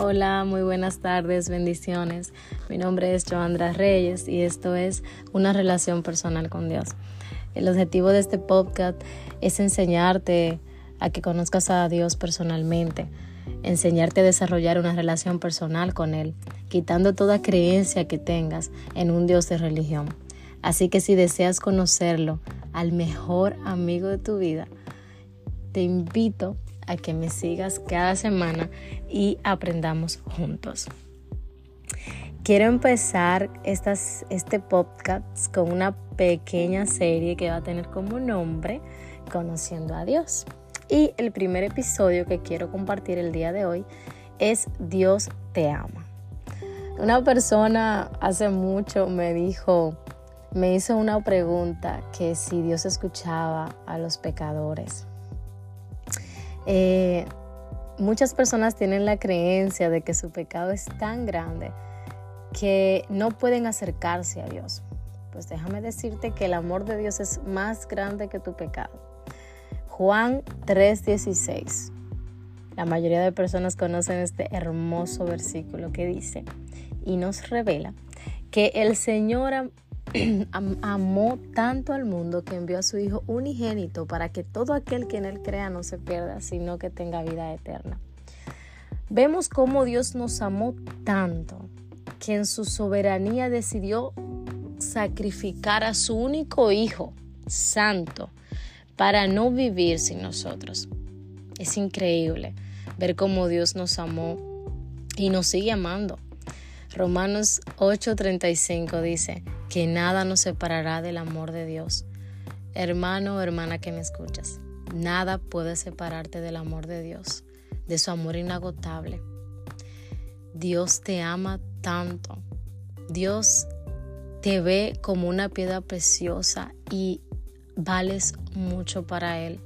Hola, muy buenas tardes, bendiciones. Mi nombre es Joandra Reyes y esto es Una relación personal con Dios. El objetivo de este podcast es enseñarte a que conozcas a Dios personalmente, enseñarte a desarrollar una relación personal con Él, quitando toda creencia que tengas en un Dios de religión. Así que si deseas conocerlo, al mejor amigo de tu vida, te invito que me sigas cada semana y aprendamos juntos. Quiero empezar estas, este podcast con una pequeña serie que va a tener como nombre Conociendo a Dios. Y el primer episodio que quiero compartir el día de hoy es Dios te ama. Una persona hace mucho me dijo, me hizo una pregunta que si Dios escuchaba a los pecadores. Eh, muchas personas tienen la creencia de que su pecado es tan grande que no pueden acercarse a Dios. Pues déjame decirte que el amor de Dios es más grande que tu pecado. Juan 3:16. La mayoría de personas conocen este hermoso versículo que dice y nos revela que el Señor amó tanto al mundo que envió a su Hijo unigénito para que todo aquel que en Él crea no se pierda, sino que tenga vida eterna. Vemos cómo Dios nos amó tanto que en su soberanía decidió sacrificar a su único Hijo, santo, para no vivir sin nosotros. Es increíble ver cómo Dios nos amó y nos sigue amando. Romanos 8:35 dice, que nada nos separará del amor de Dios. Hermano o hermana que me escuchas, nada puede separarte del amor de Dios, de su amor inagotable. Dios te ama tanto. Dios te ve como una piedra preciosa y vales mucho para Él.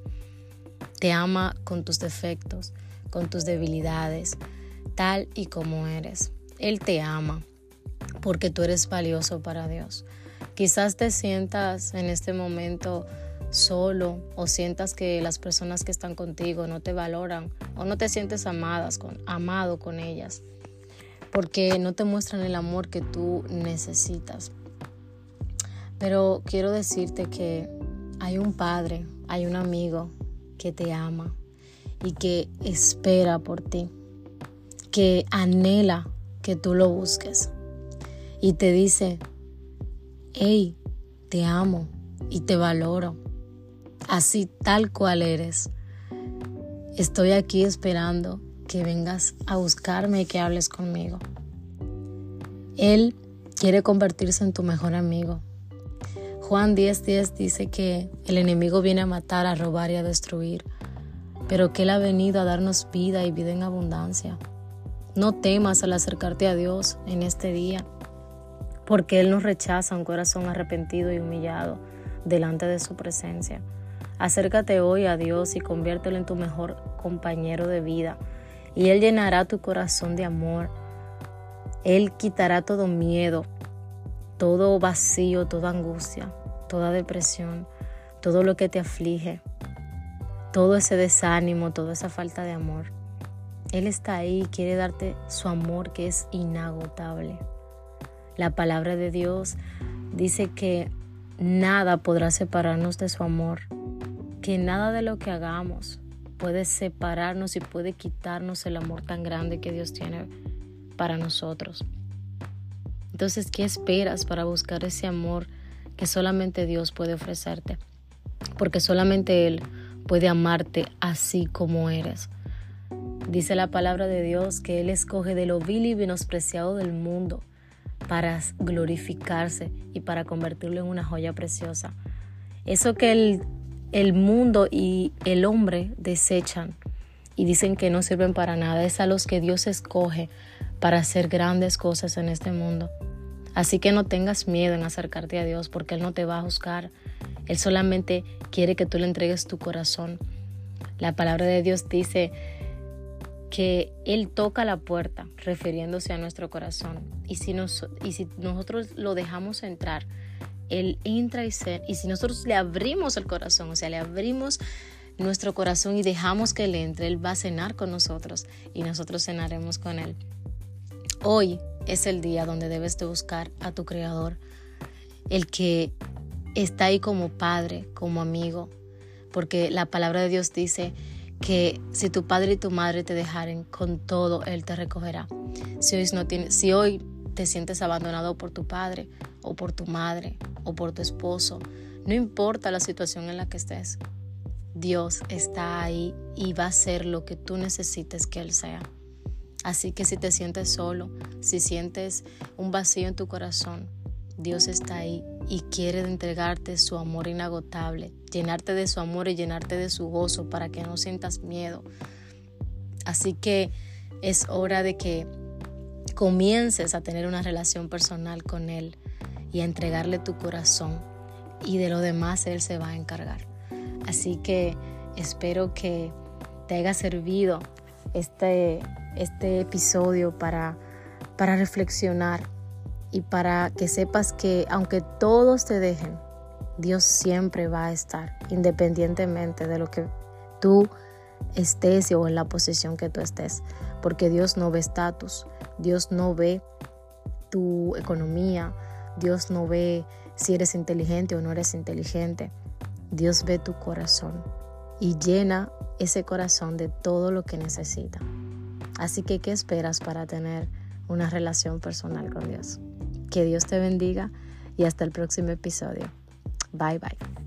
Te ama con tus defectos, con tus debilidades, tal y como eres. Él te ama porque tú eres valioso para Dios. Quizás te sientas en este momento solo o sientas que las personas que están contigo no te valoran o no te sientes amadas amado con ellas porque no te muestran el amor que tú necesitas. Pero quiero decirte que hay un padre, hay un amigo que te ama y que espera por ti, que anhela que tú lo busques y te dice, hey, te amo y te valoro, así tal cual eres. Estoy aquí esperando que vengas a buscarme y que hables conmigo. Él quiere convertirse en tu mejor amigo. Juan 10:10 dice que el enemigo viene a matar, a robar y a destruir, pero que Él ha venido a darnos vida y vida en abundancia. No temas al acercarte a Dios en este día porque Él nos rechaza un corazón arrepentido y humillado delante de su presencia. Acércate hoy a Dios y conviértelo en tu mejor compañero de vida, y Él llenará tu corazón de amor. Él quitará todo miedo, todo vacío, toda angustia, toda depresión, todo lo que te aflige, todo ese desánimo, toda esa falta de amor. Él está ahí y quiere darte su amor que es inagotable. La palabra de Dios dice que nada podrá separarnos de su amor, que nada de lo que hagamos puede separarnos y puede quitarnos el amor tan grande que Dios tiene para nosotros. Entonces, ¿qué esperas para buscar ese amor que solamente Dios puede ofrecerte? Porque solamente Él puede amarte así como eres. Dice la palabra de Dios que Él escoge de lo vil y menospreciado del mundo para glorificarse y para convertirlo en una joya preciosa. Eso que el, el mundo y el hombre desechan y dicen que no sirven para nada, es a los que Dios escoge para hacer grandes cosas en este mundo. Así que no tengas miedo en acercarte a Dios porque Él no te va a juzgar. Él solamente quiere que tú le entregues tu corazón. La palabra de Dios dice que Él toca la puerta refiriéndose a nuestro corazón. Y si, nos, y si nosotros lo dejamos entrar, Él entra y se... Y si nosotros le abrimos el corazón, o sea, le abrimos nuestro corazón y dejamos que Él entre, Él va a cenar con nosotros y nosotros cenaremos con Él. Hoy es el día donde debes de buscar a tu Creador, el que está ahí como Padre, como amigo, porque la palabra de Dios dice que si tu padre y tu madre te dejaren, con todo Él te recogerá. Si hoy, no tiene, si hoy te sientes abandonado por tu padre o por tu madre o por tu esposo, no importa la situación en la que estés, Dios está ahí y va a ser lo que tú necesites que Él sea. Así que si te sientes solo, si sientes un vacío en tu corazón, Dios está ahí y quiere entregarte su amor inagotable, llenarte de su amor y llenarte de su gozo para que no sientas miedo. Así que es hora de que comiences a tener una relación personal con Él y a entregarle tu corazón y de lo demás Él se va a encargar. Así que espero que te haya servido este, este episodio para, para reflexionar y para que sepas que aunque todos te dejen, Dios siempre va a estar, independientemente de lo que tú estés o en la posición que tú estés, porque Dios no ve estatus, Dios no ve tu economía, Dios no ve si eres inteligente o no eres inteligente, Dios ve tu corazón y llena ese corazón de todo lo que necesita. Así que, ¿qué esperas para tener una relación personal con Dios? Que Dios te bendiga y hasta el próximo episodio. Bye bye.